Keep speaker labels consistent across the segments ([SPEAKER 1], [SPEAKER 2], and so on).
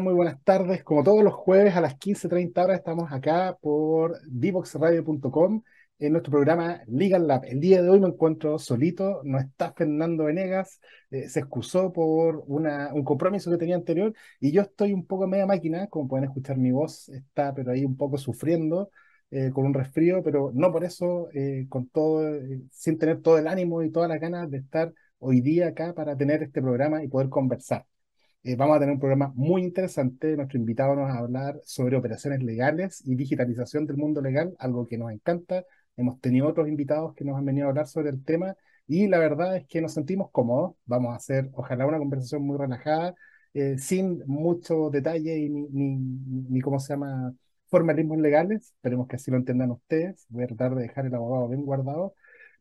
[SPEAKER 1] Muy buenas tardes. Como todos los jueves a las 15.30 horas estamos acá por divoxradio.com en nuestro programa Legal Lab. El día de hoy me encuentro solito, no está Fernando Venegas, eh, se excusó por un compromiso que tenía anterior y yo estoy un poco media máquina, como pueden escuchar mi voz está pero ahí un poco sufriendo eh, con un resfrío, pero no por eso, eh, con todo, sin tener todo el ánimo y todas las ganas de estar hoy día acá para tener este programa y poder conversar. Eh, vamos a tener un programa muy interesante. Nuestro invitado nos va a hablar sobre operaciones legales y digitalización del mundo legal, algo que nos encanta. Hemos tenido otros invitados que nos han venido a hablar sobre el tema y la verdad es que nos sentimos cómodos. Vamos a hacer, ojalá, una conversación muy relajada, eh, sin mucho detalle y ni, ni, ni, ¿cómo se llama?, formalismos legales. Esperemos que así lo entiendan ustedes. Voy a tratar de dejar el abogado bien guardado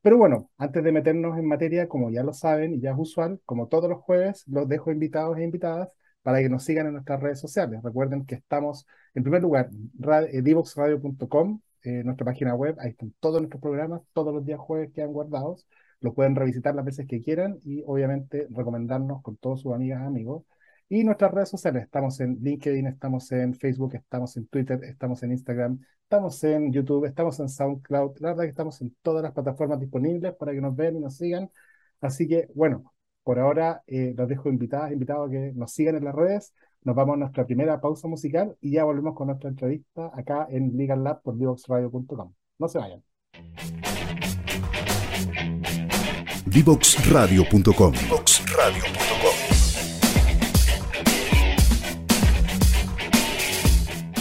[SPEAKER 1] pero bueno, antes de meternos en materia, como ya lo saben y ya es usual, como todos los jueves, los dejo invitados e invitadas para que nos sigan en nuestras redes sociales. Recuerden que estamos, en primer lugar, eh, divoxradio.com, eh, nuestra página web, ahí están todos nuestros programas, todos los días jueves quedan guardados, los pueden revisitar las veces que quieran y obviamente recomendarnos con todos sus amigas y amigos. Y nuestras redes sociales, estamos en LinkedIn, estamos en Facebook, estamos en Twitter, estamos en Instagram, estamos en YouTube, estamos en SoundCloud, la verdad que estamos en todas las plataformas disponibles para que nos vean y nos sigan. Así que, bueno, por ahora eh, los dejo invitadas, invitados a que nos sigan en las redes. Nos vamos a nuestra primera pausa musical y ya volvemos con nuestra entrevista acá en Legal Lab por divoxradio.com. No se vayan.
[SPEAKER 2] Divoxradio.com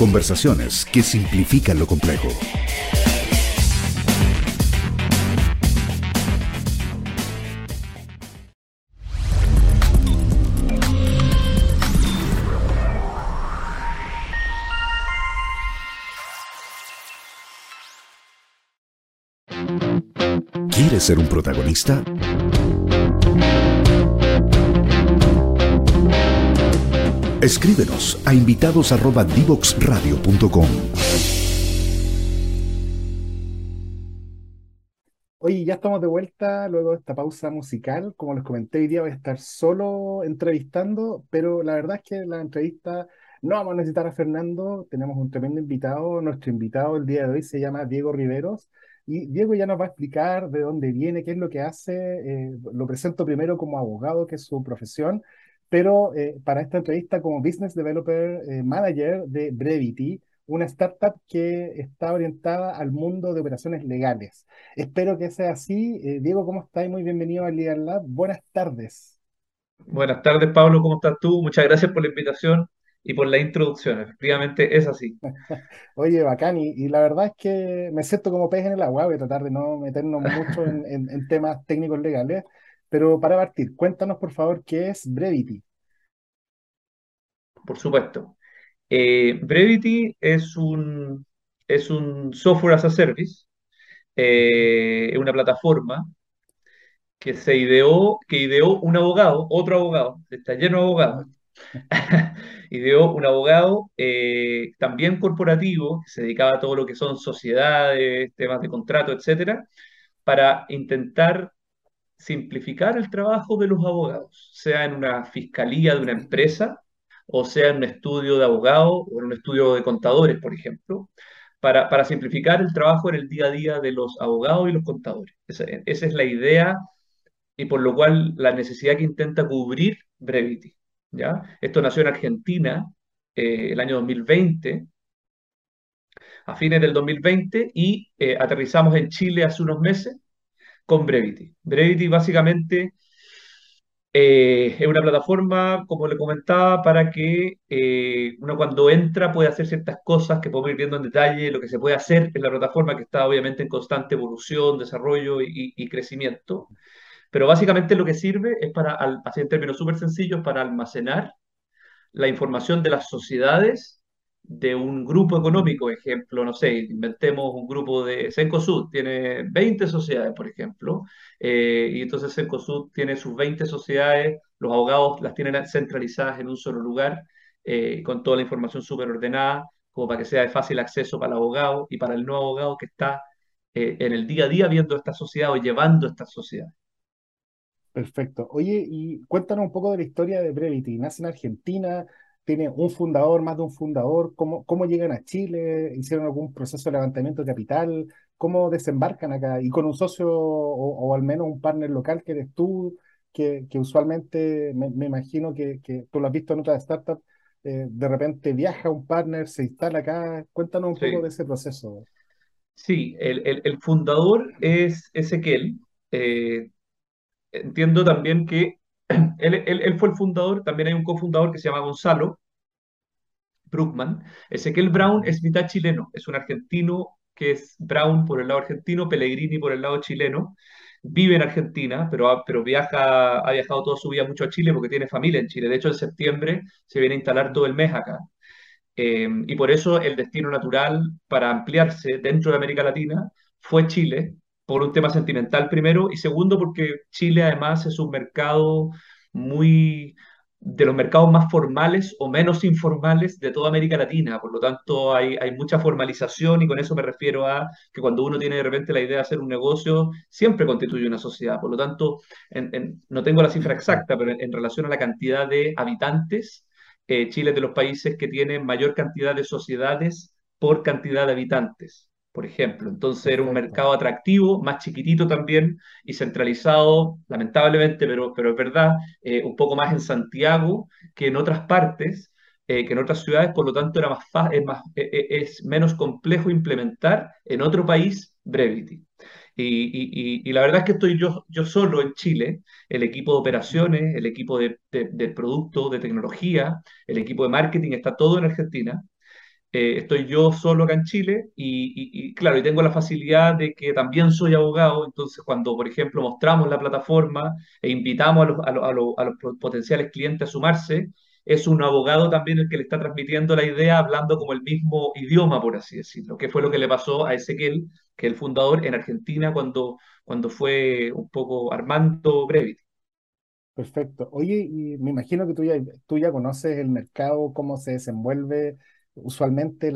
[SPEAKER 2] Conversaciones que simplifican lo complejo. ¿Quieres ser un protagonista? Escríbenos a invitados@divoxradio.com.
[SPEAKER 1] Oye, ya estamos de vuelta luego de esta pausa musical. Como les comenté, hoy día voy a estar solo entrevistando, pero la verdad es que la entrevista no vamos a necesitar a Fernando, tenemos un tremendo invitado. Nuestro invitado el día de hoy se llama Diego Riveros. Y Diego ya nos va a explicar de dónde viene, qué es lo que hace. Eh, lo presento primero como abogado, que es su profesión, pero eh, para esta entrevista como Business Developer eh, Manager de Brevity, una startup que está orientada al mundo de operaciones legales. Espero que sea así. Eh, Diego, ¿cómo estás? Muy bienvenido al Legal Lab. Buenas tardes.
[SPEAKER 3] Buenas tardes, Pablo. ¿Cómo estás tú? Muchas gracias por la invitación y por la introducción. Efectivamente es así.
[SPEAKER 1] Oye, bacán. Y, la verdad es que me siento como pez en el agua. Voy a tratar de no meternos mucho en temas técnicos legales. Pero para partir, cuéntanos por favor qué es Brevity.
[SPEAKER 3] Por supuesto. Eh, Brevity es un, es un software as a service, eh, una plataforma que se ideó, que ideó un abogado, otro abogado, está lleno de abogados, ideó un abogado eh, también corporativo, que se dedicaba a todo lo que son sociedades, temas de contrato, etcétera, para intentar simplificar el trabajo de los abogados, sea en una fiscalía de una empresa, o sea en un estudio de abogados o en un estudio de contadores, por ejemplo, para, para, simplificar el trabajo en el día a día de los abogados y los contadores. Esa, es la idea y por lo cual la necesidad que intenta cubrir Brevity. ¿ya? Esto nació en Argentina eh, el año 2020, a fines del 2020, y eh, aterrizamos en Chile hace unos meses con Brevity. Brevity básicamente eh, es una plataforma, como le comentaba, para que eh, uno cuando entra puede hacer ciertas cosas que podemos ir viendo en detalle, lo que se puede hacer en la plataforma que está obviamente en constante evolución, desarrollo y, crecimiento. Pero básicamente lo que sirve es para, así en términos súper sencillos, para almacenar la información de las sociedades de un grupo económico, ejemplo, no sé, inventemos un grupo de Cencosud, tiene 20 sociedades, por ejemplo, eh, y entonces Cencosud tiene sus 20 sociedades, los abogados las tienen centralizadas en un solo lugar, eh, con toda la información súper ordenada, como para que sea de fácil acceso para el abogado y para el nuevo abogado que está eh, en el día a día viendo esta sociedad o llevando esta sociedad.
[SPEAKER 1] Perfecto. Oye, y cuéntanos un poco de la historia de Brevity. Nace en Argentina, tiene un fundador, más de un fundador, ¿cómo, cómo llegan a Chile? ¿Hicieron algún proceso de levantamiento de capital? ¿Cómo desembarcan acá? Y con un socio o, o al menos un partner local que eres tú, que, que usualmente me, me imagino que, que, tú lo has visto en otras startups, eh, de repente viaja un partner, se instala acá. Cuéntanos un poco de ese proceso.
[SPEAKER 3] sí, el, el- el fundador es Ezequiel. Eh, entiendo también que él, fue el fundador, también hay un cofundador que se llama Gonzalo Bruckman. Ezequiel Brown es mitad chileno, es un argentino que es Brown por el lado argentino, Pellegrini por el lado chileno. Vive en Argentina, pero, viaja, ha viajado toda su vida mucho a Chile porque tiene familia en Chile. De hecho, en septiembre se viene a instalar todo el mes acá. Eh, y por eso el destino natural para ampliarse dentro de América Latina fue Chile, por un tema sentimental primero, y segundo porque Chile además es un mercado muy de los mercados más formales o menos informales de toda América Latina. Por lo tanto, hay, hay mucha formalización y con eso me refiero a que cuando uno tiene de repente la idea de hacer un negocio, siempre constituye una sociedad. Por lo tanto, en- en- no tengo la cifra exacta, pero en en relación a la cantidad de habitantes, eh, Chile es de los países que tiene mayor cantidad de sociedades por cantidad de habitantes, por ejemplo. Entonces era un mercado atractivo, más chiquitito también y centralizado, lamentablemente, pero, pero es verdad, eh, un poco más en Santiago que en otras partes, eh, que en otras ciudades, por lo tanto era más es, más, eh, es menos complejo implementar en otro país Brevity. Y, y- y- y la verdad es que estoy yo, yo solo en Chile, el equipo de operaciones, el equipo de, de, de producto, de tecnología, el equipo de marketing, está todo en Argentina. Eh, estoy yo solo acá en Chile y, claro, y tengo la facilidad de que también soy abogado, entonces cuando, por ejemplo, mostramos la plataforma e invitamos a los, a los- a los- potenciales clientes a sumarse, es un abogado también el que le está transmitiendo la idea hablando como el mismo idioma, por así decirlo, que fue lo que le pasó a Ezequiel, que es el fundador en Argentina cuando, cuando fue un poco Armando Brevity.
[SPEAKER 1] Perfecto. Oye, y me imagino que tú ya, tú ya conoces el mercado, cómo se desenvuelve. Usualmente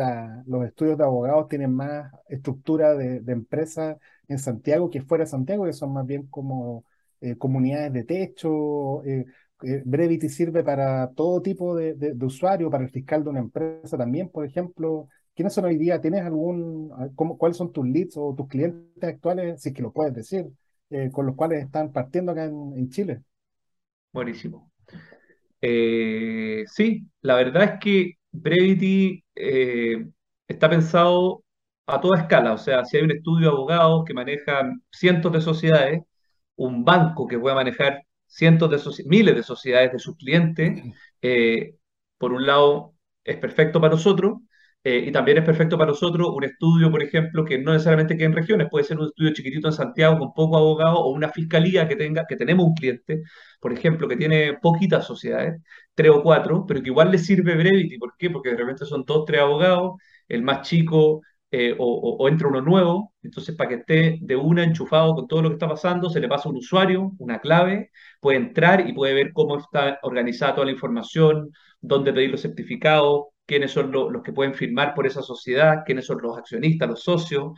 [SPEAKER 1] los estudios de abogados tienen más estructura de, de empresa en Santiago que fuera de Santiago, que son más bien como eh, comunidades de techo. eh, eh, Brevity sirve para todo tipo de, de, usuario, para el fiscal de una empresa también, por ejemplo. ¿Quiénes son hoy día? ¿Tienes algún, ah, cómo- cuáles son tus leads o tus clientes actuales, si es que lo puedes decir, con los cuales están partiendo acá en en Chile?
[SPEAKER 3] Buenísimo. Sí, la verdad es que Brevity eh, está pensado a toda escala. O sea, si hay un estudio de abogados que maneja cientos de sociedades, un banco que pueda manejar cientos de miles de sociedades de sus clientes, eh, por un lado es perfecto para nosotros. Eh, y también es perfecto para nosotros un estudio, por ejemplo, que no necesariamente quede en regiones, puede ser un estudio chiquitito en Santiago con pocos abogados o una fiscalía que tenga, que tenemos un cliente por ejemplo, que tiene poquitas sociedades, tres o cuatro, pero que igual le sirve Brevity. ¿Por qué? Porque de repente son dos, tres abogados, el más chico eh, o- o entra uno nuevo, entonces para que esté de una enchufado con todo lo que está pasando, se le pasa un usuario, una clave, puede entrar y puede ver cómo está organizada toda la información, dónde pedir los certificados, quiénes son lo- los que pueden firmar por esa sociedad, quiénes son los accionistas, los socios,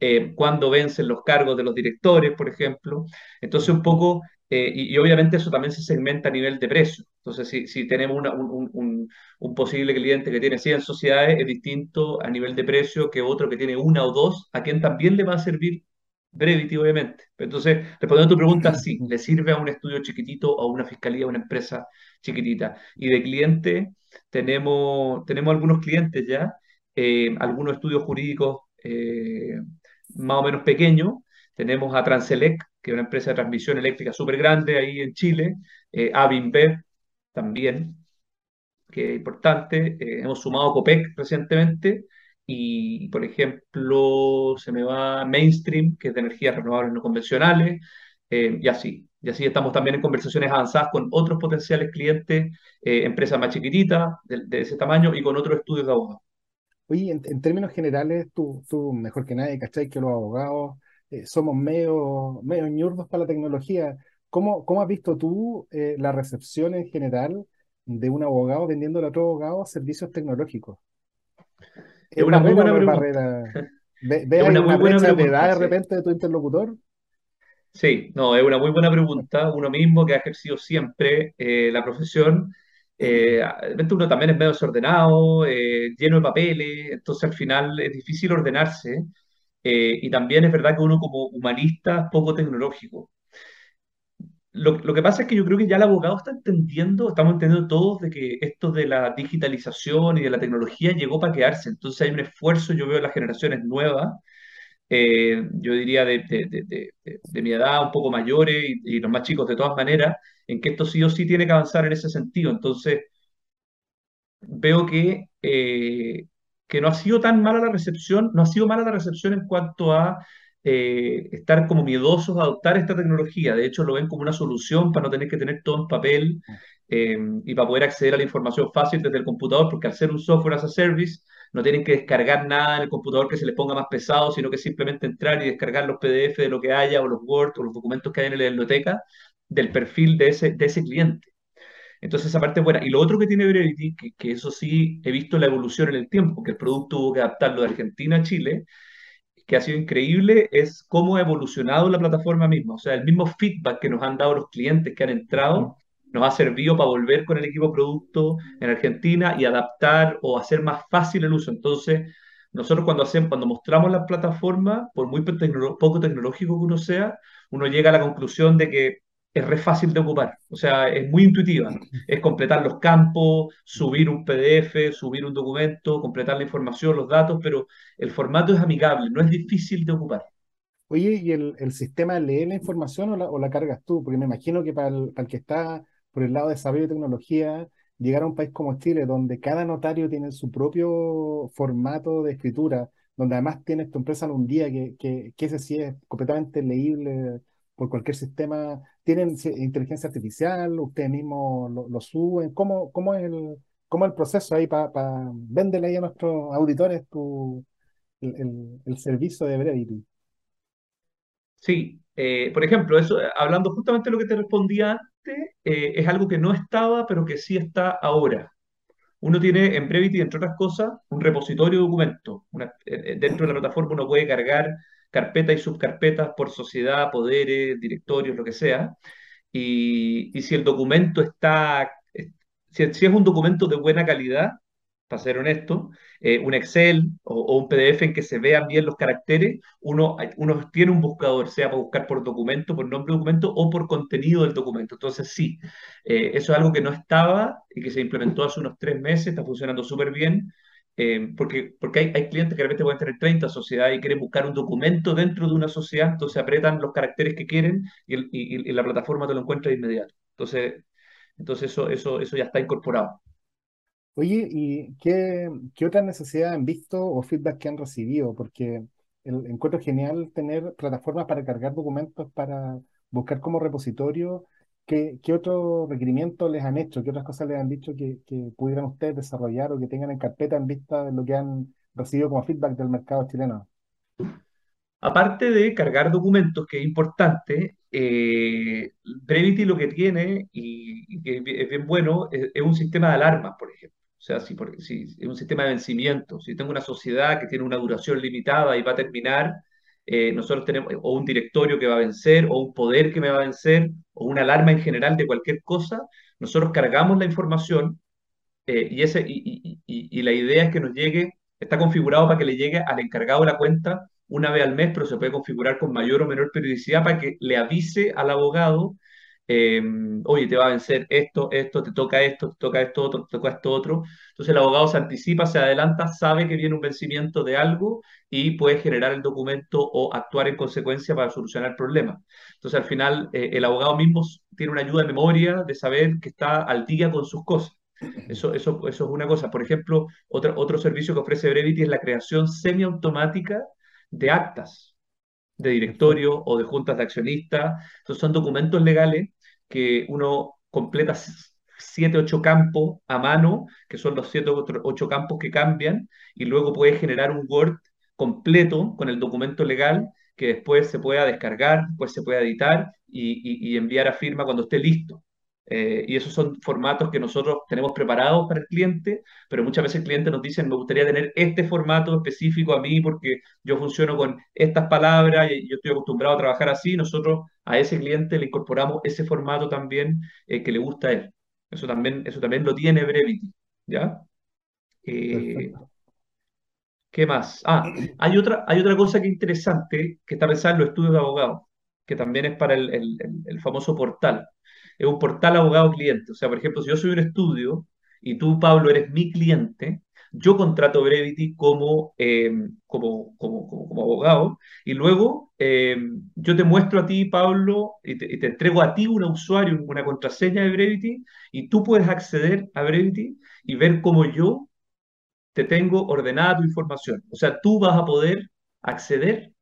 [SPEAKER 3] eh, cuándo vencen los cargos de los directores, por ejemplo. Entonces, un poco eh, y, obviamente eso también se segmenta a nivel de precio. Entonces, si, si tenemos un- un posible cliente que tiene 100 sociedades, es distinto a nivel de precio que otro que tiene una o dos, a quien también le va a servir Brevity, obviamente. Entonces, respondiendo a tu pregunta, sí, le sirve a un estudio chiquitito a una fiscalía, a una empresa chiquitita. Y de cliente, tenemos, tenemos algunos clientes ya, eh, algunos estudios jurídicos eh, más o menos pequeños. Tenemos a Transelec, que es una empresa de transmisión eléctrica súper grande ahí en Chile, eh, también, que es importante. Eh, hemos sumado Copec recientemente y, por ejemplo, se me va Mainstream, que es de energías renovables no convencionales, eh, y así. Y así estamos también en conversaciones avanzadas con otros potenciales clientes, eh, empresas más chiquititas de, ese tamaño y con otros estudios de abogados.
[SPEAKER 1] Oye, en, términos generales, tú, mejor que nadie, ¿cachai? Que los abogados eh, somos medio, medio ñurdos para la tecnología. ¿Cómo, cómo has visto tú la recepción en general de un abogado vendiéndole a otro abogado servicios tecnológicos?
[SPEAKER 3] Es
[SPEAKER 1] ¿Es
[SPEAKER 3] una muy buena pregunta.
[SPEAKER 1] barrera? ¿Ve, ve
[SPEAKER 3] una muy buena
[SPEAKER 1] brecha de edad
[SPEAKER 3] pregunta,
[SPEAKER 1] de repente de tu interlocutor?
[SPEAKER 3] Sí, no, es una muy buena pregunta. Uno mismo que ha ejercido siempre eh, la profesión Eh, de repente uno también es medio desordenado, eh, lleno de papeles, entonces al final es difícil ordenarse. eh, y también es verdad que uno como humanista es poco tecnológico. Lo, lo que pasa es que yo creo que ya el abogado está entendiendo, estamos entendiendo todos de que esto de la digitalización y de la tecnología llegó para quedarse. Entonces hay un esfuerzo, yo veo las generaciones nuevas, eh, yo diría de, de- de- mi edad, un poco mayores y, y los más chicos de todas maneras, en que esto sí o sí tiene que avanzar en ese sentido. Entonces veo que, eh, que no ha sido tan mala la recepción, no ha sido mala la recepción en cuanto a eh, estar como miedosos a adoptar esta tecnología. De hecho, lo ven como una solución para no tener que tener todo en papel eh, y para poder acceder a la información fácil desde el computador, porque al ser un software as a service, no tienen que descargar nada en el computador que se les ponga más pesado, sino que simplemente entrar y descargar los PDF de lo que haya, o los Word, o los documentos que hay en la biblioteca del perfil de ese, de ese cliente. Entonces esa parte es buena. Y lo otro que tiene Brevity, que, que eso sí he visto la evolución en el tiempo, que el producto hubo que adaptarlo de Argentina a Chile, que ha sido increíble, es cómo ha evolucionado la plataforma misma. O sea, el mismo feedback que nos han dado los clientes que han entrado, nos ha servido para volver con el equipo producto en Argentina y adaptar o hacer más fácil el uso. Entonces, nosotros cuando hacemos, cuando mostramos la plataforma, por muy tecno- poco tecnológico que uno sea, uno llega a la conclusión de que es re fácil de ocupar. O sea, es muy intuitiva es completar los campos, subir un PDF, subir un documento, completar la información, los datos, pero el formato es amigable, no es difícil de ocupar.
[SPEAKER 1] Oye, ¿y el, el sistema lee la información o la, cargas tú? Porque me imagino que para el, que está por el lado de saber y tecnología, llegar a un país como Chile, donde cada notario tiene su propio formato de escritura, donde además tienes tu empresa en un día que, que ese sí es completamente leíble por cualquier sistema, ¿tienen inteligencia artificial? ¿Ustedes mismos lo, suben? ¿Cómo, cómo es el, cómo es el proceso ahí para pa, véndele ahí a nuestros auditores tu, el, el, servicio de Brevity?
[SPEAKER 3] Sí, eh, por ejemplo, eso, hablando justamente de lo que te respondía antes, eh, es algo que no estaba, pero que sí está ahora. Uno tiene en Brevity, entre otras cosas, un repositorio de documentos. Eh, dentro de la plataforma uno puede cargar carpetas y subcarpetas por sociedad, poderes, directorios, lo que sea. Y, si el documento está, si, es un documento de buena calidad, para ser honesto, eh, un Excel o, un PDF en que se vean bien los caracteres, uno, uno tiene un buscador, sea para buscar por documento, por nombre de documento o por contenido del documento. Entonces, sí, eh, eso es algo que no estaba y que se implementó hace unos tres meses, está funcionando súper bien. Eh, porque, porque hay, hay clientes que de repente pueden tener 30 sociedades y quieren buscar un documento dentro de una sociedad, entonces apretan los caracteres que quieren y, el- y- y la plataforma te lo encuentra de inmediato. Entonces, entonces eso, eso, eso ya está incorporado.
[SPEAKER 1] Oye, ¿y qué, qué otras necesidades han visto o feedback que han recibido? Porque el, encuentro genial tener plataformas para cargar documentos, para buscar como repositorio. ¿Qué, qué otros requerimientos les han hecho? ¿Qué otras cosas les han dicho que, que pudieran ustedes desarrollar o que tengan en carpeta en vista de lo que han recibido como feedback del mercado chileno?
[SPEAKER 3] Aparte de cargar documentos, que es importante, eh, Brevity lo que tiene, y, y que es bien bueno, es, es un sistema de alarmas, por ejemplo. O sea, si, por- si es un sistema de vencimiento, si tengo una sociedad que tiene una duración limitada y va a terminar, eh, nosotros tenemos o un directorio que va a vencer, o un poder que me va a vencer, o una alarma en general de cualquier cosa, nosotros cargamos la información eh, y, ese, y, y- y- la idea es que nos llegue, está configurado para que le llegue al encargado de la cuenta una vez al mes, pero se puede configurar con mayor o menor periodicidad para que le avise al abogado, eh, oye, te va a vencer esto, esto, te toca esto, te toca esto otro, te toca esto otro. Entonces el abogado se anticipa, se adelanta, sabe que viene un vencimiento de algo y puede generar el documento o actuar en consecuencia para solucionar el problema. Entonces al final eh, el abogado mismo tiene una ayuda de memoria de saber que está al día con sus cosas. Eso, eso, eso es una cosa. Por ejemplo, otro, otro servicio que ofrece Brevity es la creación semiautomática de actas de directorio o de juntas de accionistas. Entonces son documentos legales que uno completa siete, ocho campos a mano, que son los siete, ocho campos que cambian, y luego puede generar un Word completo con el documento legal que después se pueda descargar, después se pueda editar y enviar a firma cuando esté listo. Eh, y esos son formatos que nosotros tenemos preparados para el cliente, pero muchas veces el cliente nos dice, me gustaría tener este formato específico a mí porque yo funciono con estas palabras y yo estoy acostumbrado a trabajar así. Nosotros a ese cliente le incorporamos ese formato también eh, que le gusta a él. Eso también, eso también lo tiene Brevity, ¿ya? Eh. ¿qué más? Ah, hay otra, hay otra cosa que es interesante que está pensada en los estudios de abogados, que también es para el- el famoso portal. Es un portal abogado-cliente. O sea, por ejemplo, si yo soy un estudio y tú, Pablo, eres mi cliente, yo contrato Brevity como, eh, como, como, como, abogado y luego eh, yo te muestro a ti, Pablo, y te, y te entrego a ti un usuario, una contraseña de Brevity y tú puedes acceder a Brevity y ver cómo yo te tengo ordenada tu información. O sea, tú vas a poder acceder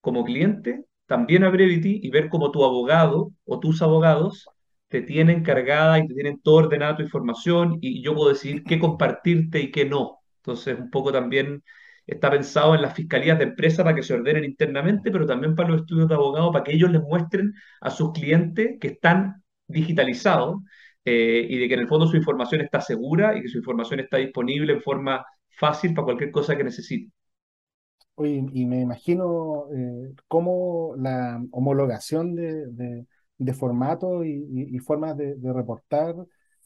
[SPEAKER 3] como cliente también a Brevity y ver cómo tu abogado o tus abogados te tienen cargada y te tienen todo ordenada tu información y yo puedo decidir qué compartirte y qué no. Entonces, un poco también está pensado en las fiscalías de empresa para que se ordenen internamente, pero también para los estudios de abogados, para que ellos les muestren a sus clientes que están digitalizados eh, y de que en el fondo su información está segura y que su información está disponible en forma fácil para cualquier cosa que necesite.
[SPEAKER 1] Oye, y me imagino eh, cómo la homologación de, de formatos y, y- formas de, reportar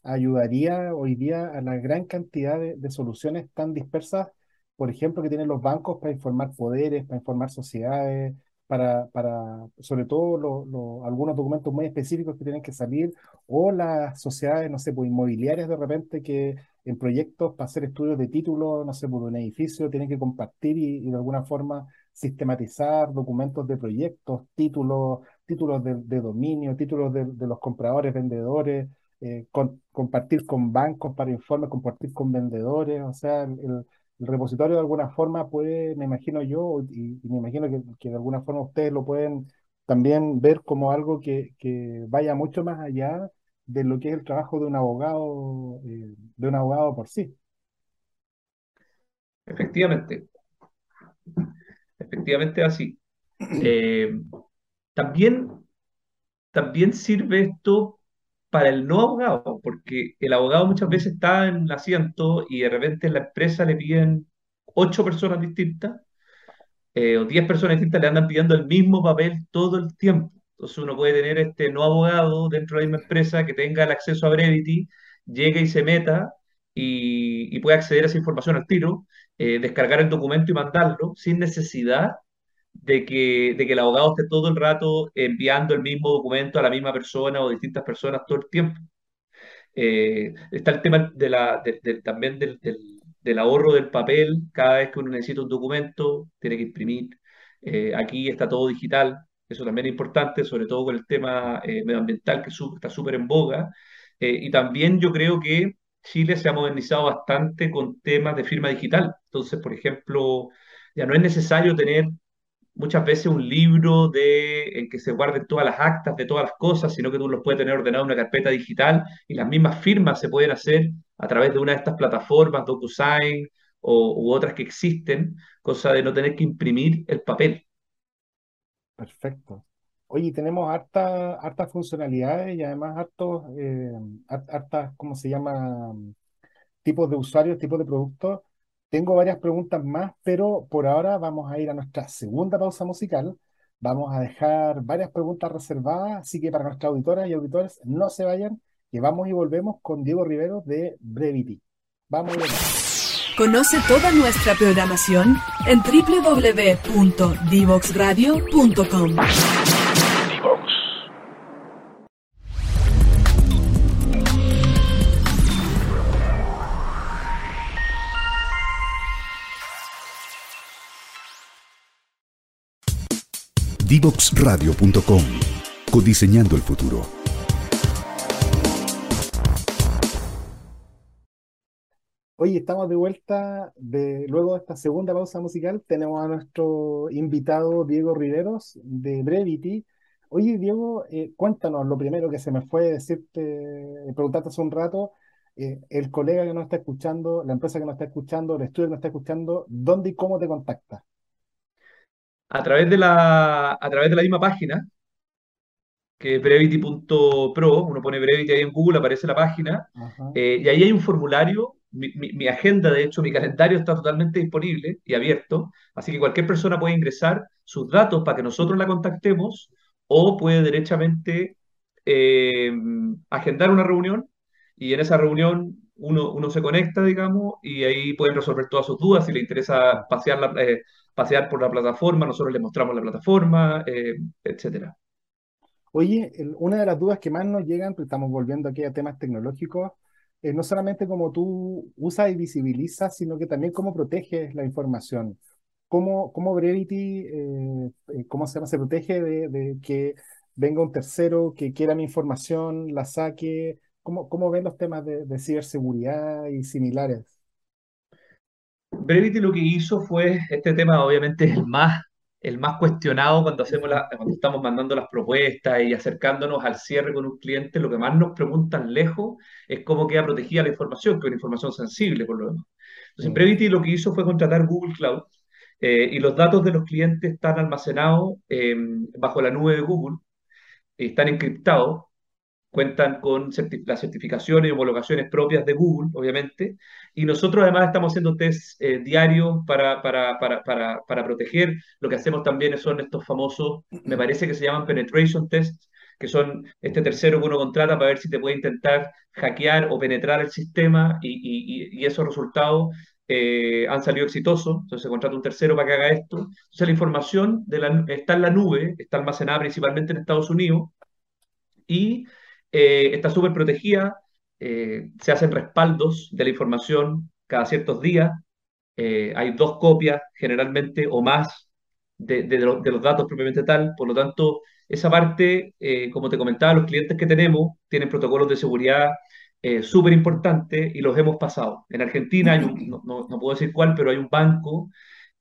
[SPEAKER 1] ayudaría hoy día a la gran cantidad de, soluciones tan dispersas, por ejemplo, que tienen los bancos para informar poderes, para informar sociedades, para, para sobre todo lo- algunos documentos muy específicos que tienen que salir, o las sociedades, no sé, pues inmobiliarias de repente que en proyectos para hacer estudios de título, no sé, por un edificio, tienen que compartir y, y de alguna forma sistematizar documentos de proyectos, títulos, títulos de, de dominio, títulos de, de los compradores, vendedores, eh, compartir con bancos para informes, compartir con vendedores, o sea, el, el- repositorio de alguna forma puede, me imagino yo, y, y me imagino que, que de alguna forma ustedes lo pueden también ver como algo que, que vaya mucho más allá de lo que es el trabajo de un abogado, eh, de un abogado por sí.
[SPEAKER 3] Efectivamente, efectivamente así. Eh, también, también sirve esto para el no abogado, porque el abogado muchas veces está en el asiento y de repente en la empresa le piden ocho personas distintas eh, o 10 personas distintas le andan pidiendo el mismo papel todo el tiempo. Entonces uno puede tener este no abogado dentro de la misma empresa que tenga el acceso a Brevity, llegue y se meta y, y acceder a esa información al tiro, eh, descargar el documento y mandarlo sin necesidad de que, de que el abogado esté todo el rato enviando el mismo documento a la misma persona o distintas personas todo el tiempo. Eh, está el tema de la, de- de- también del, del- del ahorro del papel. Cada vez que uno necesita un documento, tiene que imprimir. Eh, aquí está todo digital. Eso también es importante, sobre todo con el tema eh, medioambiental que su- está súper en boga. Eh, y también yo creo que Chile se ha modernizado bastante con temas de firma digital. Entonces, por ejemplo, ya no es necesario tener muchas veces un libro de, en que se guarden todas las actas de todas las cosas, sino que tú los puedes tener ordenado en una carpeta digital y las mismas firmas se pueden hacer a través de una de estas plataformas, DocuSign o, u otras que existen, cosa de no tener que imprimir el papel.
[SPEAKER 1] Perfecto. Oye, tenemos harta, hartas funcionalidades y además hartos, eh, har- hartas, ¿cómo se llama? Tipos de usuarios, tipos de productos. Tengo varias preguntas más, pero por ahora vamos a ir a nuestra segunda pausa musical. Vamos a dejar varias preguntas reservadas, así que para nuestras auditoras y auditores no se vayan, que vamos y volvemos con Diego Rivero de Brevity. Vamos y volvemos.
[SPEAKER 4] Conoce toda nuestra programación en www.divoxradio.com.
[SPEAKER 2] Divoxradio.com. Codiseñando el futuro.
[SPEAKER 1] Oye, estamos de vuelta luego de esta segunda pausa musical. Tenemos a nuestro invitado Diego Riveros de Brevity. Oye, Diego, eh, cuéntanos lo primero que se me fue decirte, eh, preguntarte hace un rato, eh, el colega que nos está escuchando, la empresa que nos está escuchando, el estudio que nos está escuchando, ¿dónde y cómo te contacta?
[SPEAKER 3] A través de la, a través de la misma página, que es brevity.pro, uno pone Brevity ahí en Google, aparece la página, eh, y ahí hay un formulario, mi, mi- mi agenda, de hecho, mi calendario está totalmente disponible y abierto, así que cualquier persona puede ingresar sus datos para que nosotros la contactemos o puede derechamente eh, agendar una reunión y en esa reunión uno, uno se conecta, digamos, y ahí pueden resolver todas sus dudas. Si le interesa pasear, la, eh, pasear por la plataforma, nosotros les mostramos la plataforma, eh, etcétera.
[SPEAKER 1] Oye, una de las dudas que más nos llegan, pues estamos volviendo aquí a temas tecnológicos, es no solamente cómo tú usas y visibilizas, sino que también cómo proteges la información. ¿Cómo, cómo Brevity, eh, cómo se llama, se protege de, que venga un tercero que quiera mi información, la saque, ¿Cómo, cómo ven los temas de ciberseguridad y similares?
[SPEAKER 3] Brevity lo que hizo fue, este tema obviamente es el más, el más cuestionado cuando, hacemos la, cuando estamos mandando las propuestas y acercándonos al cierre con un cliente, lo que más nos preguntan lejos es cómo queda protegida la información, que es una información sensible por lo demás. Entonces, Brevity lo que hizo fue contratar Google Cloud eh, y los datos de los clientes están almacenados eh, bajo la nube de Google, están encriptados cuentan con las certificaciones y homologaciones propias de Google, obviamente, y nosotros además estamos haciendo test eh, diarios para, para, para, para, proteger. Lo que hacemos también son estos famosos, me parece que se llaman penetration tests, que son este tercero que uno contrata para ver si te puede intentar hackear o penetrar el sistema y, y, y esos resultados eh, han salido exitosos, entonces se contrata un tercero para que haga esto. Entonces la información de la, está en la nube, está almacenada principalmente en Estados Unidos y eh, está súper protegida, eh, se hacen respaldos de la información cada ciertos días, eh, hay dos copias generalmente o más de, de, los datos propiamente tal, por lo tanto, esa parte, como te comentaba, los clientes que tenemos tienen protocolos de seguridad súper importantes y los hemos pasado. En Argentina, hay no, no, no, puedo decir cuál, pero hay un banco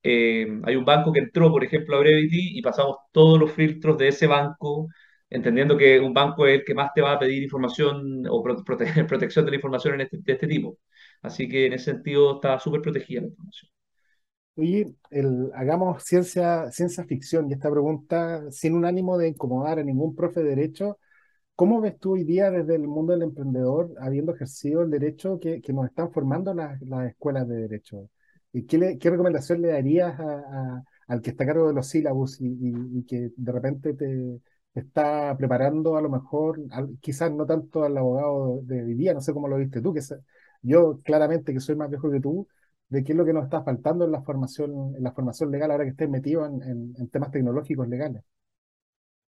[SPEAKER 3] hay un banco que entró, por ejemplo, a Brevity y pasamos todos los filtros de ese banco entendiendo que un banco es el que más te va a pedir información o protección de la información este, de este tipo. Así que en ese sentido está súper protegida la información.
[SPEAKER 1] Oye, hagamos ciencia, ciencia ficción y esta pregunta sin un ánimo de incomodar a ningún profe de derecho. ¿Cómo ves tú hoy día desde el mundo del emprendedor, habiendo ejercido el derecho que, nos están formando las, las escuelas de derecho? ¿Y qué, qué recomendación le darías al que está a cargo de los sílabos y que de repente te, está preparando a lo mejor, quizás no tanto al abogado de hoy día, no sé cómo lo viste tú, que yo claramente que soy más viejo que tú, de qué es lo que nos está faltando en la formación, en la formación legal ahora que estés metido en, temas tecnológicos legales.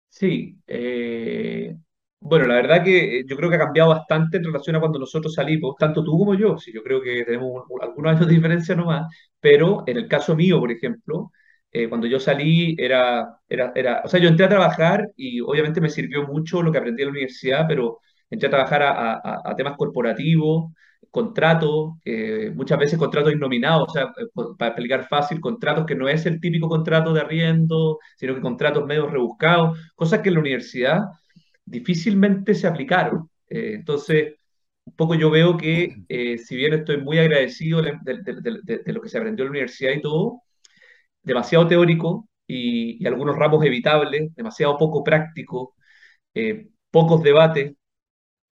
[SPEAKER 3] Sí, eh, bueno, la verdad que yo creo que ha cambiado bastante en relación a cuando nosotros salimos, tanto tú como yo, sí, yo creo que tenemos algunos años de diferencia nomás, pero en el caso mío, por ejemplo, eh, cuando yo salí era, era, era, o sea, yo entré a trabajar y obviamente me sirvió mucho lo que aprendí en la universidad, pero entré a trabajar a, a, temas corporativos, contratos, eh, muchas veces contratos innominados, o sea, eh, para explicar fácil, contratos que no es el típico contrato de arriendo, sino que contratos medio rebuscados, cosas que en la universidad difícilmente se aplicaron. entonces, un poco yo veo que, si bien estoy muy agradecido de, de, de, lo que se aprendió en la universidad y todo, demasiado teórico y, algunos ramos evitables, demasiado poco práctico, eh, pocos debates,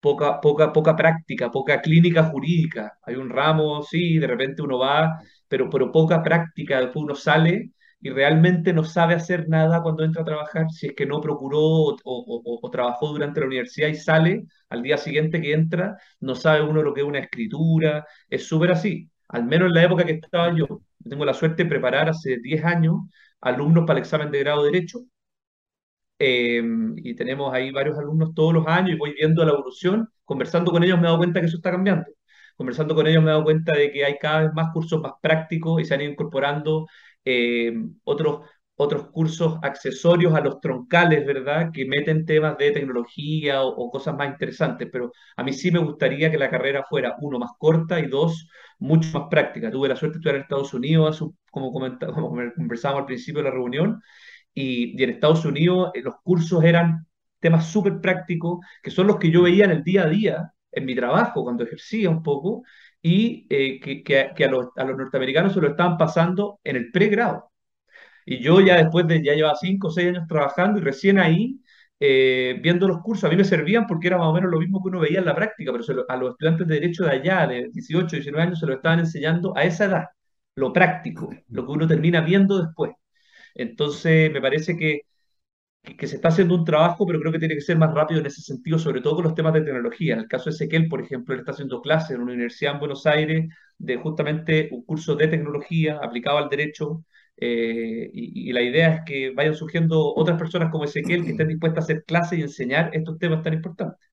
[SPEAKER 3] poca, poca, poca práctica, poca clínica jurídica. Hay un ramo, sí, de repente uno va, pero, pero poca práctica, después uno sale y realmente no sabe hacer nada cuando entra a trabajar, si es que no procuró o, o, trabajó durante la universidad y sale al día siguiente que entra, no sabe uno lo que es una escritura, es súper así, al menos en la época que estaba yo tengo la suerte de preparar hace 10 años alumnos para el examen de grado de Derecho. Eh, y tenemos ahí varios alumnos todos los años y voy viendo la evolución. Conversando con ellos me he dado cuenta que eso está cambiando. Conversando con ellos me he dado cuenta de que hay cada vez más cursos más prácticos y se han ido incorporando eh, otros, otros cursos accesorios a los troncales, ¿verdad? Que meten temas de tecnología o, cosas más interesantes, pero a mí sí me gustaría que la carrera fuera, uno, más corta y dos, mucho más práctica. Tuve la suerte de estudiar en Estados Unidos, como, como conversábamos al principio de la reunión, y, y en Estados Unidos eh, los cursos eran temas súper prácticos, que son los que yo veía en el día a día, en mi trabajo, cuando ejercía un poco, y eh, que, que, que a, los, a los norteamericanos se lo estaban pasando en el pregrado. Y yo ya después de, ya llevaba 5 o 6 años trabajando y recién ahí, eh, viendo los cursos, a mí me servían porque era más o menos lo mismo que uno veía en la práctica, pero a los estudiantes de derecho de allá, de 18, 19 años, se lo estaban enseñando a esa edad, lo práctico, lo que uno termina viendo después. Entonces, me parece que que, se está haciendo un trabajo, pero creo que tiene que ser más rápido en ese sentido, sobre todo con los temas de tecnología. En el caso de Ezequiel, por ejemplo, él está haciendo clases en una universidad en Buenos Aires de justamente un curso de tecnología aplicado al derecho. Eh, y, la idea es que vayan surgiendo otras personas como Ezequiel que estén dispuestas a hacer clases y enseñar estos temas tan importantes.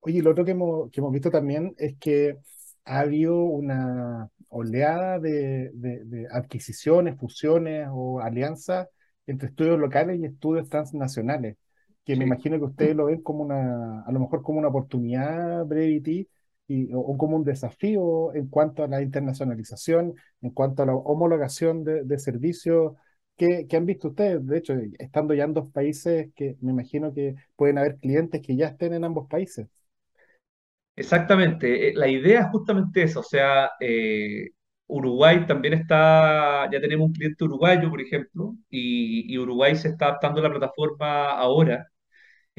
[SPEAKER 1] Oye, lo otro que hemos, que hemos visto también es que ha habido una oleada de, de adquisiciones, fusiones o alianzas entre estudios locales y estudios transnacionales, que me imagino que ustedes lo ven como una, a lo mejor como una oportunidad, Brevity, y, o, como un desafío en cuanto a la internacionalización, en cuanto a la homologación de, servicios. ¿Qué, han visto ustedes? De hecho, estando ya en dos países, que me imagino que pueden haber clientes que ya estén en ambos países.
[SPEAKER 3] Exactamente, eh, la idea es justamente eso, o sea, eh, Uruguay también está, ya tenemos un cliente uruguayo, por ejemplo, y, Uruguay se está adaptando a la plataforma ahora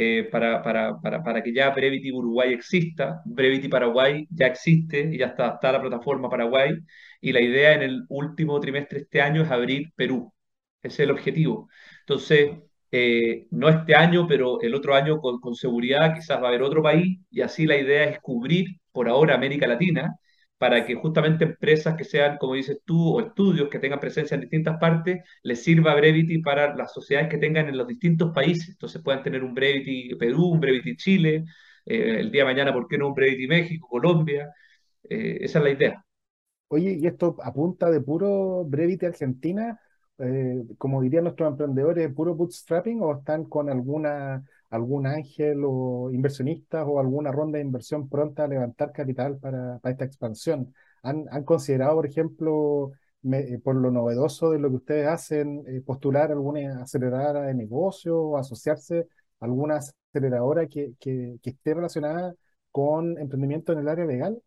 [SPEAKER 3] eh, para, para, para, para, que ya Brevity Uruguay exista. Brevity Paraguay ya existe y ya está adaptada la plataforma Paraguay. Y la idea en el último trimestre de este año es abrir Perú. Ese es el objetivo. Entonces, eh, no este año, pero el otro año con, con seguridad quizás va a haber otro país y así la idea es cubrir por ahora América Latina para que justamente empresas que sean, como dices tú, o estudios que tengan presencia en distintas partes, les sirva Brevity para las sociedades que tengan en los distintos países. Entonces puedan tener un Brevity Perú, un Brevity Chile, eh, el día de mañana, ¿por qué no un Brevity México, Colombia? Eh, esa es la idea.
[SPEAKER 1] Oye, ¿y esto apunta de puro Brevity Argentina? Eh, como dirían nuestros emprendedores, puro bootstrapping o están con alguna algún ángel o inversionistas o alguna ronda de inversión pronta a levantar capital para, esta expansión. ¿Han, considerado, por ejemplo, eh, por lo novedoso de lo que ustedes hacen, eh, postular alguna aceleradora de negocio o asociarse a alguna aceleradora que, que, esté relacionada con emprendimiento en el área legal?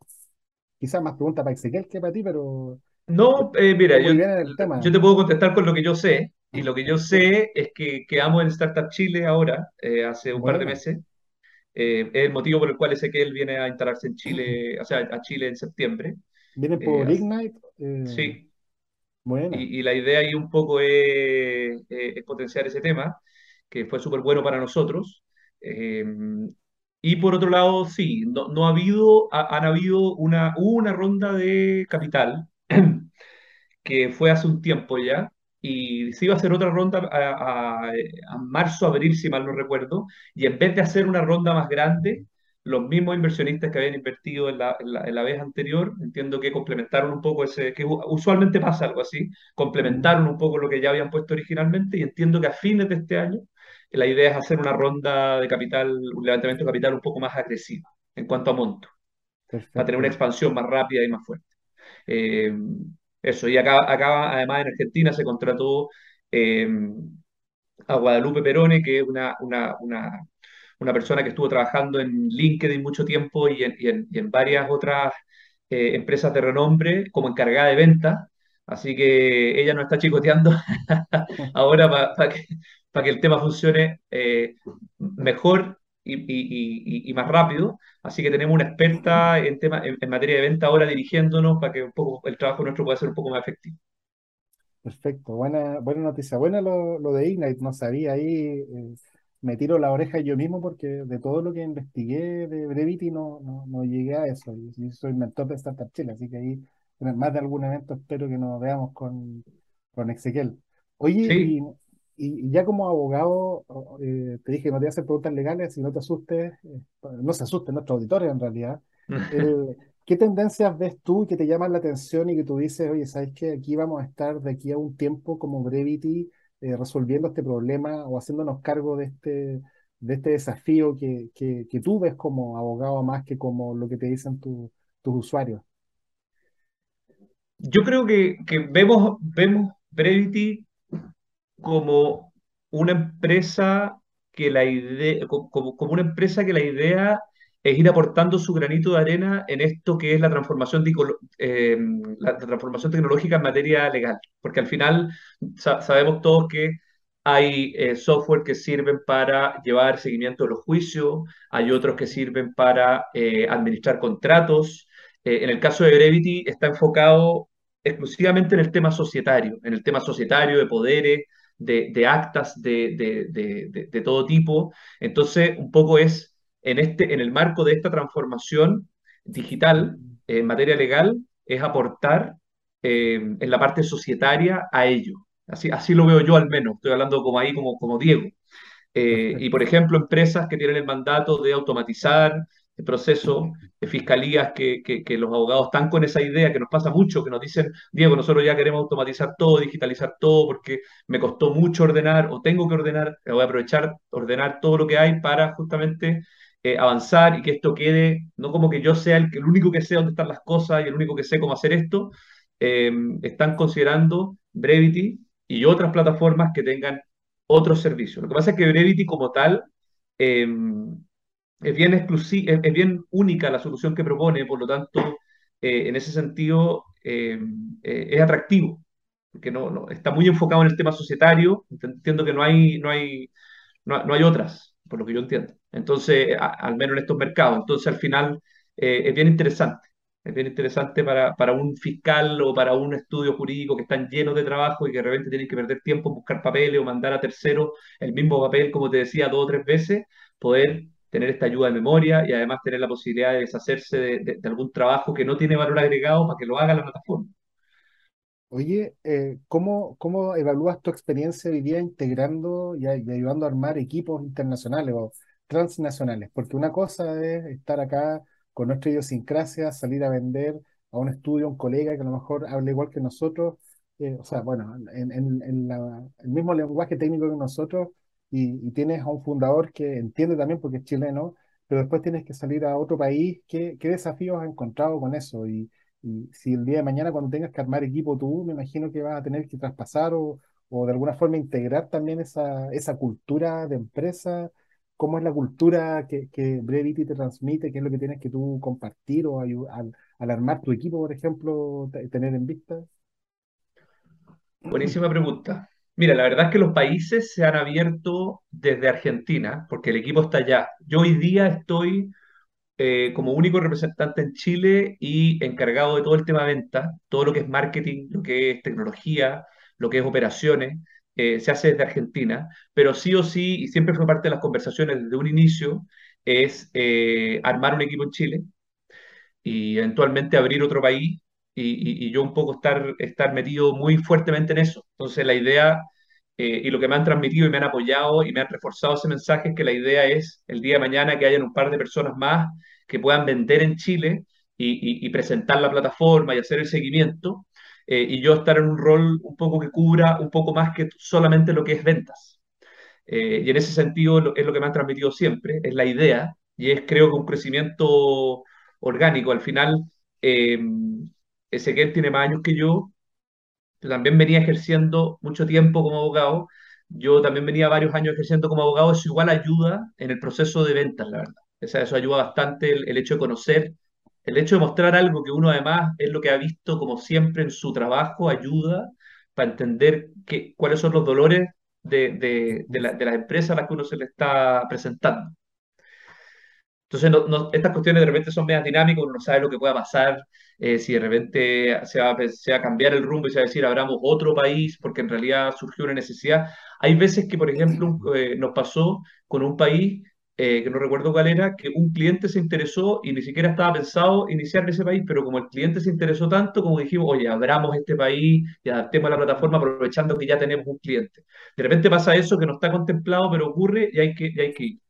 [SPEAKER 1] Quizás más pregunta para Ezequiel que para ti, pero...
[SPEAKER 3] No, eh, mira, yo, yo te puedo contestar con lo que yo sé. Y lo que yo sé es que quedamos en Startup Chile ahora, eh, hace un par de meses. Eh, es el motivo por el cual sé que él viene a instalarse en Chile, o sea, a Chile en septiembre.
[SPEAKER 1] ¿Viene por eh, Ignite?
[SPEAKER 3] sí. Bueno. Y, la idea ahí un poco es, potenciar ese tema, que fue súper bueno para nosotros. y por otro lado, sí, no, no ha habido, han habido una, una ronda de capital que fue hace un tiempo ya, y se iba a hacer otra ronda a, a, marzo, abril, si mal no recuerdo, y en vez de hacer una ronda más grande, los mismos inversionistas que habían invertido en la, en la, vez anterior, entiendo que complementaron un poco ese, que usualmente pasa algo así, complementaron un poco lo que ya habían puesto originalmente y entiendo que a fines de este año la idea es hacer una ronda de capital, un levantamiento de capital un poco más agresivo en cuanto a monto, para tener una expansión más rápida y más fuerte. Eh, eso, y acá, acá además en Argentina se contrató eh, a Guadalupe Perone, que es una, una, una, persona que estuvo trabajando en LinkedIn mucho tiempo y en, en, varias otras eh, empresas de renombre como encargada de ventas. Así que ella nos está chicoteando ahora para que, que el tema funcione eh, mejor y, más rápido. Así que tenemos una experta en, tema, en, materia de venta ahora dirigiéndonos para que un poco el trabajo nuestro pueda ser un poco más efectivo.
[SPEAKER 1] Perfecto, buena, buena noticia. Buena lo, lo de Ignite, no sabía ahí, eh, me tiro la oreja yo mismo porque de todo lo que investigué de Brevity no, no, llegué a eso. Yo, soy mentor de Startup Chile, así que ahí en más de algún evento espero que nos veamos con, con Ezequiel. Oye, y, ya como abogado, eh, te dije que no te voy a hacer preguntas legales, si no te asustes, eh, no se asusten nuestros auditores en realidad. ¿Qué tendencias ves tú que te llaman la atención y que tú dices, oye, ¿sabes qué? Aquí vamos a estar de aquí a un tiempo como Brevity eh, resolviendo este problema o haciéndonos cargo de este, de este desafío que, que, tú ves como abogado más que como lo que te dicen tus usuarios?
[SPEAKER 3] Yo creo que, que vemos, vemos Brevity como una empresa que la idea, como, una empresa que la idea es ir aportando su granito de arena en esto que es la transformación, eh, la transformación tecnológica en materia legal. Porque al final sabemos todos que hay eh, software que sirven para llevar seguimiento de los juicios, hay otros que sirven para eh, administrar contratos. en el caso de Brevity está enfocado exclusivamente en el tema societario, en el tema societario de poderes, de, de actas de, de, de, todo tipo. Entonces, un poco es en, este, en el marco de esta transformación digital eh, en materia legal, es aportar eh, en la parte societaria a ello. Así, así lo veo yo al menos, estoy hablando como ahí, como, como Diego. Eh, y por ejemplo, empresas que tienen el mandato de automatizar proceso, de fiscalías que, que, los abogados están con esa idea, que nos pasa mucho, que nos dicen, Diego, nosotros ya queremos automatizar todo, digitalizar todo, porque me costó mucho ordenar o tengo que ordenar, voy a aprovechar, ordenar todo lo que hay para justamente eh, avanzar y que esto quede, no como que yo sea el, el, único que sé dónde están las cosas y el único que sé cómo hacer esto, eh, están considerando Brevity y otras plataformas que tengan otros servicios. Lo que pasa es que Brevity como tal eh, es, bien exclusiva, es, bien única la solución que propone, por lo tanto, en ese sentido es atractivo, porque no, no, está muy enfocado en el tema societario, entiendo que no hay, no hay, no, no hay otras, por lo que yo entiendo. Entonces, al menos en estos mercados. Entonces, al final, eh, es bien interesante. Es bien interesante para, para, un fiscal o para un estudio jurídico que están llenos de trabajo y que de repente tienen que perder tiempo en buscar papeles o mandar a terceros el mismo papel, como te decía, dos o tres veces, poder tener esta ayuda de memoria y además tener la posibilidad de deshacerse de, algún trabajo que no tiene valor agregado para que lo haga la plataforma.
[SPEAKER 1] Oye, eh, ¿cómo, cómo evalúas tu experiencia hoy día integrando y, ayudando a armar equipos internacionales o transnacionales? Porque una cosa es estar acá con nuestra idiosincrasia, salir a vender a un estudio, a un colega que a lo mejor hable igual que nosotros, eh, o sea, bueno, en, el mismo lenguaje técnico que nosotros, y, tienes a un fundador que entiende también porque es chileno, pero después tienes que salir a otro país. ¿Qué, desafíos has encontrado con eso? Y, si el día de mañana cuando tengas que armar equipo tú, me imagino que vas a tener que traspasar o, de alguna forma integrar también esa, cultura de empresa. ¿Cómo es la cultura que, que Brevity te transmite? ¿Qué es lo que tienes que tú compartir o al, al armar tu equipo, por ejemplo, te- tener en vista?
[SPEAKER 3] Buenísima pregunta. Mira, la verdad es que los países se han abierto desde Argentina, porque el equipo está allá. Yo hoy día estoy eh, como único representante en Chile y encargado de todo el tema de venta, todo lo que es marketing, lo que es tecnología, lo que es operaciones, eh, se hace desde Argentina, pero sí o sí, y siempre fue parte de las conversaciones desde un inicio, es eh, armar un equipo en Chile y eventualmente abrir otro país y, y- yo un poco estar, estar metido muy fuertemente en eso. Entonces la idea eh, y lo que me han transmitido y me han apoyado y me han reforzado ese mensaje es que la idea es el día de mañana que hayan un par de personas más que puedan vender en Chile y, y- y presentar la plataforma y hacer el seguimiento eh, y yo estar en un rol un poco que cubra un poco más que solamente lo que es ventas. Eh, y en ese sentido es lo que me han transmitido siempre, es la idea, y es creo que un crecimiento orgánico. Al final, eh, Ezequiel tiene más años que yo, también venía ejerciendo mucho tiempo como abogado, yo también venía varios años ejerciendo como abogado, eso igual ayuda en el proceso de ventas, la verdad. Eso ayuda bastante el, hecho de conocer, el hecho de mostrar algo que uno además es lo que ha visto como siempre en su trabajo, ayuda para entender qué, cuáles son los dolores de, de las empresas a las que uno se le está presentando. Entonces, no- no- estas cuestiones de repente son medias dinámicas, uno no sabe lo que pueda pasar, eh, si de repente se va, se va a cambiar el rumbo y se va a decir, abramos otro país, porque en realidad surgió una necesidad. Hay veces que, por ejemplo, eh, nos pasó con un país, eh, que no recuerdo cuál era, que un cliente se interesó y ni siquiera estaba pensado iniciar en ese país, pero como el cliente se interesó tanto, como dijimos, oye, abramos este país y adaptemos la plataforma aprovechando que ya tenemos un cliente. De repente pasa eso que no está contemplado, pero ocurre y hay que, y hay que ir.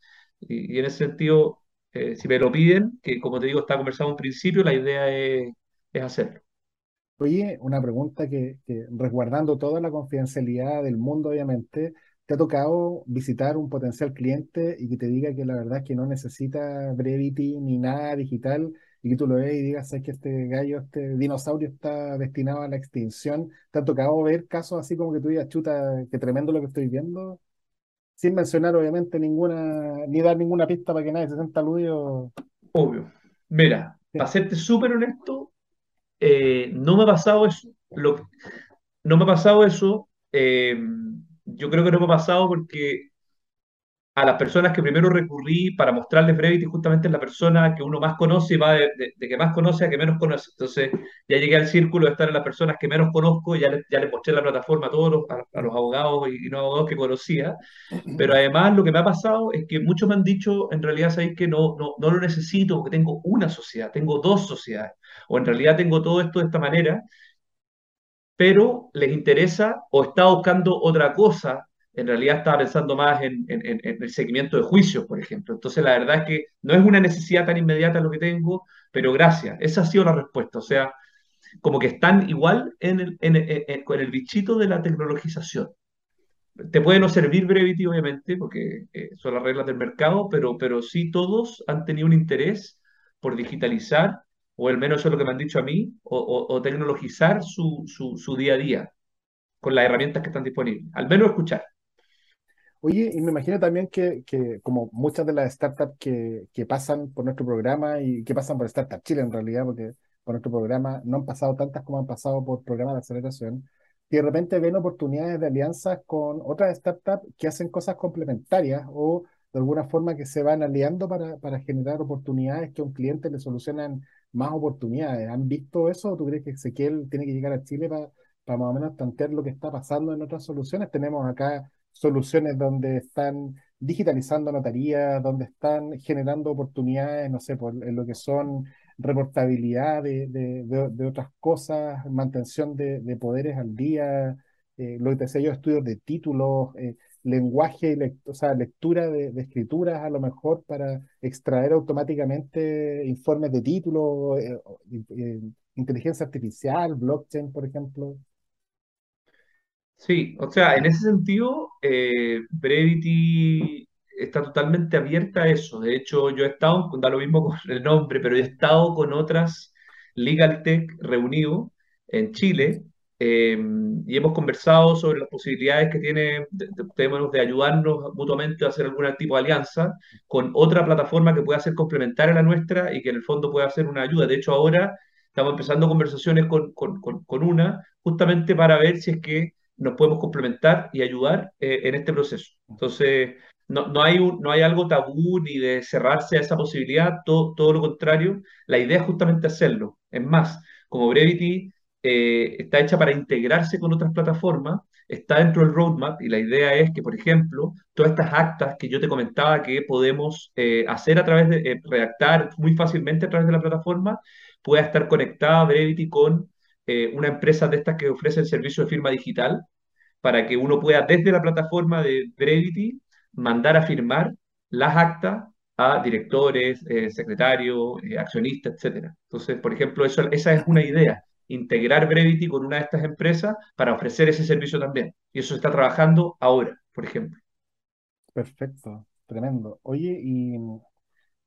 [SPEAKER 3] Y, y en ese sentido eh, si me lo piden, que como te digo, está conversado en principio, la idea es, es hacerlo.
[SPEAKER 1] Oye, una pregunta que, resguardando toda la confidencialidad del mundo, obviamente, ¿te ha tocado visitar un potencial cliente y que te diga que la verdad es que no necesita Brevity ni nada digital y que tú lo ves y digas, sabes que este gallo, este dinosaurio está destinado a la extinción? ¿Te ha tocado ver casos así como que tú digas, chuta, qué tremendo lo que estoy viendo? Sin mencionar, obviamente, ninguna, ni dar ninguna pista para que nadie se sienta aludido.
[SPEAKER 3] Obvio. Mira, para serte súper honesto, eh, no me ha pasado eso. Lo, no me ha pasado eso. eh, yo creo que no me ha pasado porque a las personas que primero recurrí para mostrarles Brevity, justamente es la persona que uno más conoce y va de, que más conoce a que menos conoce. Entonces, ya llegué al círculo de estar en las personas que menos conozco, ya, ya les mostré la plataforma a todos los, a, los abogados y, no abogados que conocía. Pero además, lo que me ha pasado es que muchos me han dicho, en realidad, sabéis que no, no, no lo necesito porque tengo una sociedad, tengo dos sociedades, o en realidad tengo todo esto de esta manera, pero les interesa o está buscando otra cosa en realidad estaba pensando más en, el seguimiento de juicios, por ejemplo. Entonces, la verdad es que no es una necesidad tan inmediata lo que tengo, pero gracias. Esa ha sido la respuesta. O sea, como que están igual en el, con el bichito de la tecnologización. Te puede no servir Brevity, obviamente, porque eh, son las reglas del mercado, pero, pero sí todos han tenido un interés por digitalizar, o al menos eso es lo que me han dicho a mí, o, tecnologizar su, su, su día a día con las herramientas que están disponibles. Al menos escuchar.
[SPEAKER 1] Oye, y me imagino también que, como muchas de las startups que, que, pasan por nuestro programa y que pasan por Startup Chile en realidad, porque por nuestro programa no han pasado tantas como han pasado por programas de aceleración, que de repente ven oportunidades de alianzas con otras startups que hacen cosas complementarias o de alguna forma que se van aliando para, para generar oportunidades que a un cliente le solucionan más oportunidades. ¿Han visto eso tú crees que Ezequiel tiene que llegar a Chile para, para más o menos tantear lo que está pasando en otras soluciones? Tenemos acá soluciones donde están digitalizando notarías, donde están generando oportunidades, no sé, por, en lo que son reportabilidad de, de, otras cosas, mantención de, poderes al día, eh, lo que te decía yo, estudios de títulos, eh, lenguaje, o sea, lectura de, escrituras a lo mejor para extraer automáticamente informes de títulos, eh, inteligencia artificial, blockchain, por ejemplo.
[SPEAKER 3] Sí, o sea, en ese sentido, eh, Brevity está totalmente abierta a eso. De hecho, yo he estado, da lo mismo con el nombre, pero he estado con otras Legal Tech reunidos en Chile eh, y hemos conversado sobre las posibilidades que tiene, de, de, ayudarnos mutuamente a hacer algún tipo de alianza con otra plataforma que pueda ser complementaria a la nuestra y que en el fondo pueda ser una ayuda. De hecho, ahora estamos empezando conversaciones con, con, con una justamente para ver si es que nos podemos complementar y ayudar eh, en este proceso. Entonces, no, no, hay no hay algo tabú ni de cerrarse a esa posibilidad, todo, todo lo contrario, la idea es justamente hacerlo. Es más, como Brevity eh, está hecha para integrarse con otras plataformas, está dentro del roadmap y la idea es que, por ejemplo, todas estas actas que yo te comentaba que podemos eh, hacer a través de, redactar muy fácilmente a través de la plataforma, pueda estar conectada Brevity con eh, una empresa de estas que ofrece el servicio de firma digital para que uno pueda desde la plataforma de Brevity mandar a firmar las actas a directores, eh, secretarios, eh, accionistas, etc. Entonces, por ejemplo, eso, esa es una idea, integrar Brevity con una de estas empresas para ofrecer ese servicio también. Y eso se está trabajando ahora, por ejemplo.
[SPEAKER 1] Perfecto, tremendo. Oye, y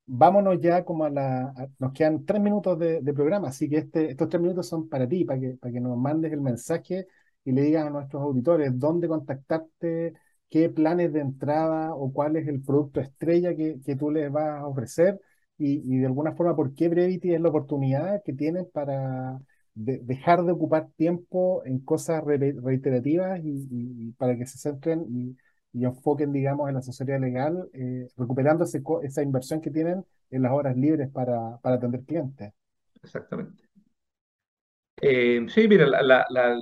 [SPEAKER 1] vámonos ya como a la... nos quedan tres minutos de, programa, así que este, estos tres minutos son para ti, para que, para que nos mandes el mensaje y le digas a nuestros auditores dónde contactarte, qué planes de entrada o cuál es el producto estrella que, que tú les vas a ofrecer y, y, de alguna forma por qué Brevity es la oportunidad que tienen para dejar de ocupar tiempo en cosas reiterativas y, y, para que se centren y enfoquen, digamos, en la asesoría legal, eh, recuperando esa inversión que tienen en las horas libres para, atender clientes.
[SPEAKER 3] Exactamente. Eh, sí, mira, la, la,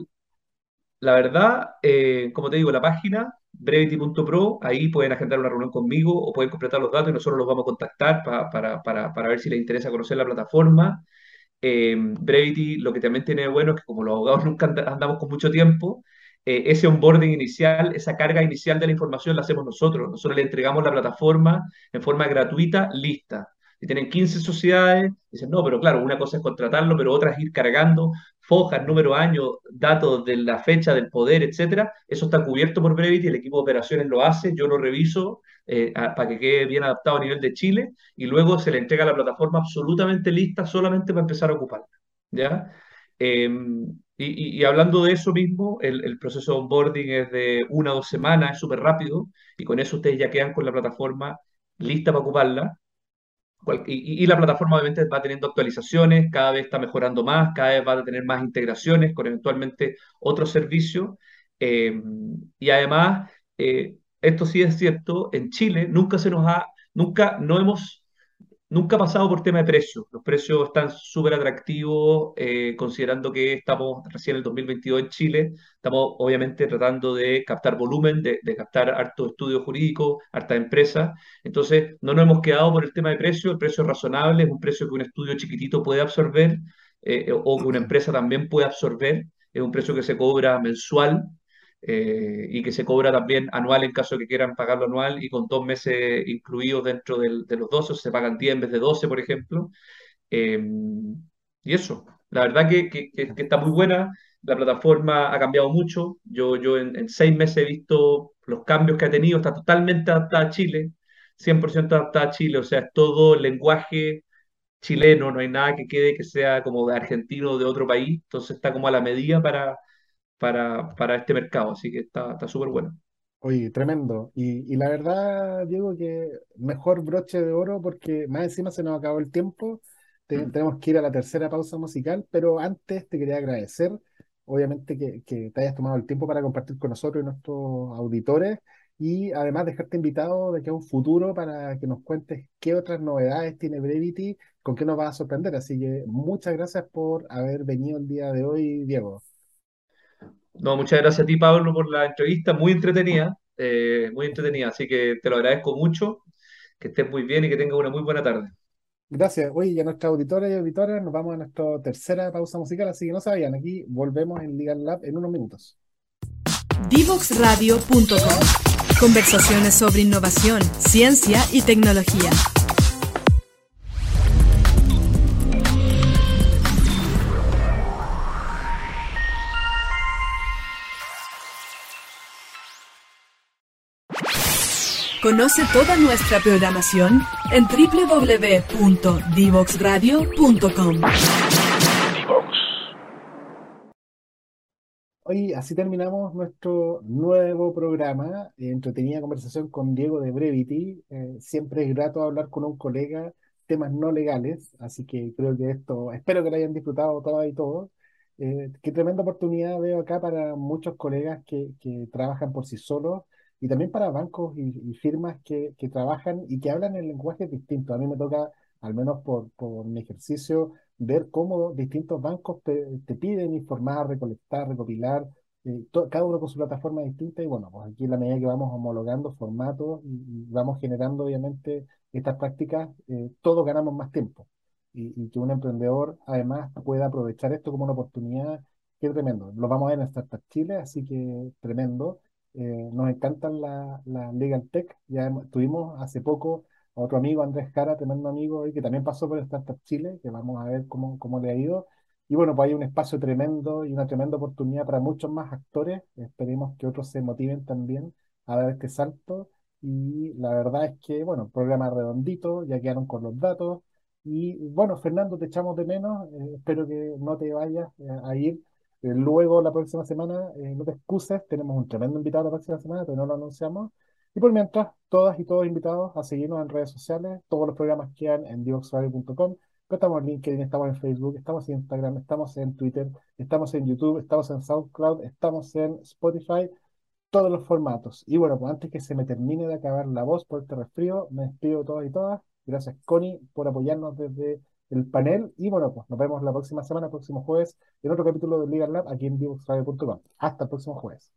[SPEAKER 3] la, verdad, eh, como te digo, la página brevity.pro, ahí pueden agendar una reunión conmigo o pueden completar los datos y nosotros los vamos a contactar para, ver si les interesa conocer la plataforma. Brevity lo que también tiene bueno es que como los abogados nunca andamos con mucho tiempo, eh, ese onboarding inicial, esa carga inicial de la información la hacemos nosotros. Nosotros le entregamos la plataforma en forma gratuita, lista. Si tienen 15 sociedades, dicen, no, pero claro, una cosa es contratarlo, pero otra es ir cargando fojas, número, año, datos de la fecha, del poder, etcétera. Eso está cubierto por Brevity, el equipo de operaciones lo hace, yo lo reviso eh, para que quede bien adaptado a nivel de Chile y luego se le entrega la plataforma absolutamente lista solamente para empezar a ocuparla. ¿ya? Em, y, hablando de eso mismo, el, proceso de onboarding es de una o dos semanas, es súper rápido, y con eso ustedes ya quedan con la plataforma lista para ocuparla. Y, la plataforma obviamente va teniendo actualizaciones, cada vez está mejorando más, cada vez va a tener más integraciones con eventualmente otros servicios. Eh, y además, eh, esto sí es cierto, en Chile nunca se nos ha, nunca, no hemos Nunca ha pasado por tema de precios. Los precios están súper atractivos, eh, considerando que estamos recién en el 2022 en Chile. Estamos obviamente tratando de captar volumen, de, captar harto estudio jurídico, harta empresa. Entonces, no nos hemos quedado por el tema de precio. El precio es razonable, es un precio que un estudio chiquitito puede absorber eh, o que una empresa también puede absorber. Es un precio que se cobra mensual eh, y que se cobra también anual en caso de que quieran pagarlo anual y con dos meses incluidos dentro del, de los 12, se pagan 10 en vez de 12, por ejemplo. Eh, y eso, la verdad que, que, que, está muy buena, la plataforma ha cambiado mucho, yo, yo en, en, seis meses he visto los cambios que ha tenido, está totalmente adaptada a Chile, 100% adaptada a Chile, o sea, es todo lenguaje chileno, no hay nada que quede que sea como de argentino o de otro país, entonces está como a la medida para para, para este mercado, así que está súper bueno.
[SPEAKER 1] Oye, tremendo. Y, y, la verdad, Diego, que mejor broche de oro porque más encima se nos acabó el tiempo. Mm. Tenemos que ir a la tercera pausa musical, pero antes te quería agradecer, obviamente, que, que te hayas tomado el tiempo para compartir con nosotros y nuestros auditores y además dejarte invitado de que a un futuro para que nos cuentes qué otras novedades tiene Brevity, con qué nos va a sorprender. Así que muchas gracias por haber venido el día de hoy, Diego.
[SPEAKER 3] No, muchas gracias a ti, Pablo, por la entrevista, muy entretenida, eh, muy entretenida, así que te lo agradezco mucho, que estés muy bien y que tengas una muy buena tarde.
[SPEAKER 1] Gracias. Oye, ya nuestras auditores y auditoras, nos vamos a nuestra tercera pausa musical, así que no se vayan, aquí volvemos en Legal Lab en unos minutos.
[SPEAKER 4] Divoxradio.com Conversaciones sobre innovación, ciencia y tecnología. Conoce toda nuestra programación en www.divoxradio.com.
[SPEAKER 1] Hoy así terminamos nuestro nuevo programa, entretenida conversación con Diego de Brevity. Eh, siempre es grato hablar con un colega temas no legales, así que creo que esto, espero que lo hayan disfrutado todas y todos. Eh, qué tremenda oportunidad veo acá para muchos colegas que, que trabajan por sí solos y también para bancos y, firmas que, que, trabajan y que hablan en lenguajes distintos. A mí me toca, al menos por, por mi ejercicio, ver cómo distintos bancos te, te piden informar, recolectar, recopilar, eh, cada uno con su plataforma distinta y bueno, pues aquí en la medida que vamos homologando formatos y, vamos generando obviamente estas prácticas, eh, todos ganamos más tiempo. Y, y, que un emprendedor además pueda aprovechar esto como una oportunidad, que tremendo. Lo vamos a ver en Startup Chile, así que tremendo. Eh, nos encantan la, la, Legal Tech. Ya tuvimos hace poco a otro amigo, Andrés Jara, tremendo amigo, que también pasó por Startup Chile, que vamos a ver cómo, cómo le ha ido. Y bueno, pues hay un espacio tremendo y una tremenda oportunidad para muchos más actores. Esperemos que otros se motiven también a dar este salto. Y la verdad es que, bueno, programa redondito, ya quedaron con los datos. Y bueno, Fernando, te echamos de menos. Eh, espero que no te vayas eh, a ir luego, la próxima semana, eh, no te excuses, tenemos un tremendo invitado la próxima semana, pero no lo anunciamos. Y por mientras, todas y todos invitados a seguirnos en redes sociales, todos los programas quedan en divoxradio.com, estamos en LinkedIn, estamos en Facebook, estamos en Instagram, estamos en Twitter, estamos en YouTube, estamos en SoundCloud, estamos en Spotify, todos los formatos. Y bueno, pues antes que se me termine de acabar la voz por este resfrío, me despido de todas y todas. Gracias, Connie, por apoyarnos desde el panel. Y bueno, pues nos vemos la próxima semana, próximo jueves, en otro capítulo de Legal Lab aquí en divoxradio.com. Hasta el próximo jueves.